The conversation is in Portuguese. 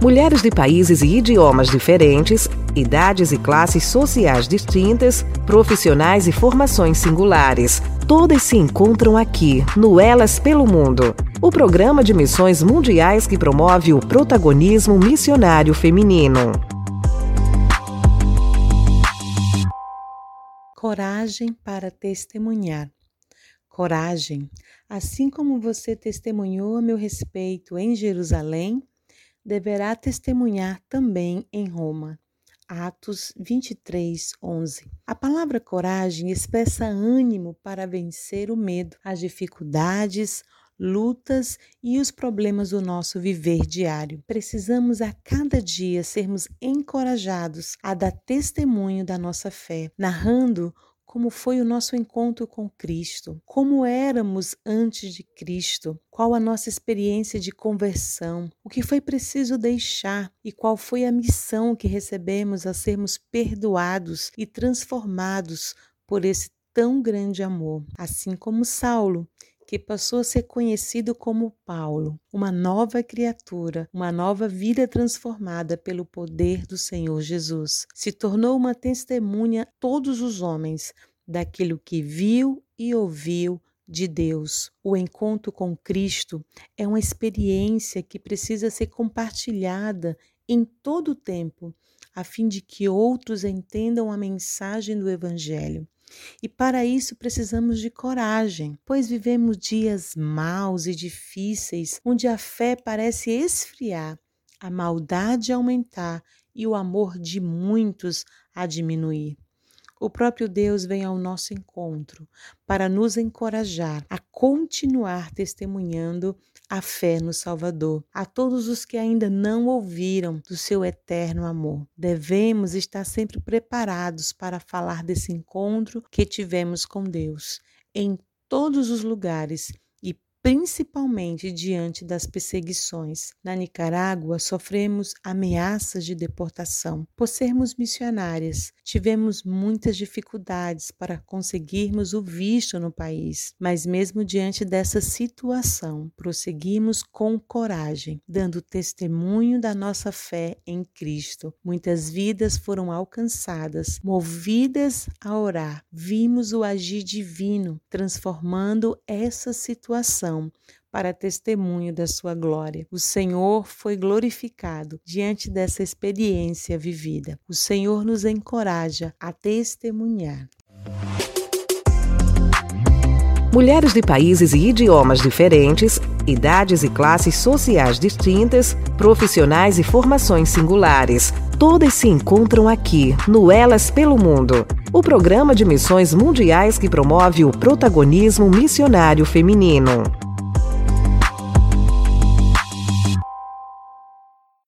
Mulheres de países e idiomas diferentes, idades e classes sociais distintas, profissionais e formações singulares. Todas se encontram aqui, no Elas pelo Mundo, o programa de missões mundiais que promove o protagonismo missionário feminino. Coragem para testemunhar. Coragem, assim como você testemunhou a meu respeito em Jerusalém, deverá testemunhar também em Roma. Atos 23, 11. A palavra coragem expressa ânimo para vencer o medo, as dificuldades, lutas e os problemas do nosso viver diário. Precisamos a cada dia sermos encorajados a dar testemunho da nossa fé, narrando como foi o nosso encontro com Cristo, como éramos antes de Cristo, qual a nossa experiência de conversão, o que foi preciso deixar e qual foi a missão que recebemos a sermos perdoados e transformados por esse tão grande amor. Assim como Saulo, que passou a ser conhecido como Paulo, uma nova criatura, uma nova vida transformada pelo poder do Senhor Jesus. Se tornou uma testemunha a todos os homens daquilo que viu e ouviu de Deus. O encontro com Cristo é uma experiência que precisa ser compartilhada em todo o tempo, a fim de que outros entendam a mensagem do Evangelho. E para isso precisamos de coragem, pois vivemos dias maus e difíceis, onde a fé parece esfriar, a maldade aumentar e o amor de muitos a diminuir. O próprio Deus vem ao nosso encontro para nos encorajar a continuar testemunhando a fé no Salvador. A todos os que ainda não ouviram do seu eterno amor, devemos estar sempre preparados para falar desse encontro que tivemos com Deus em todos os lugares principalmente diante das perseguições. Na Nicarágua, sofremos ameaças de deportação. Por sermos missionárias, tivemos muitas dificuldades para conseguirmos o visto no país, mas mesmo diante dessa situação, prosseguimos com coragem, dando testemunho da nossa fé em Cristo. Muitas vidas foram alcançadas, movidas a orar. Vimos o agir divino transformando essa situação para testemunho da sua glória. O Senhor foi glorificado diante dessa experiência vivida. O Senhor nos encoraja a testemunhar. Mulheres de países e idiomas diferentes, idades e classes sociais distintas, profissionais e formações singulares. Todas se encontram aqui, no Elas pelo Mundo, o programa de missões mundiais que promove o protagonismo missionário feminino.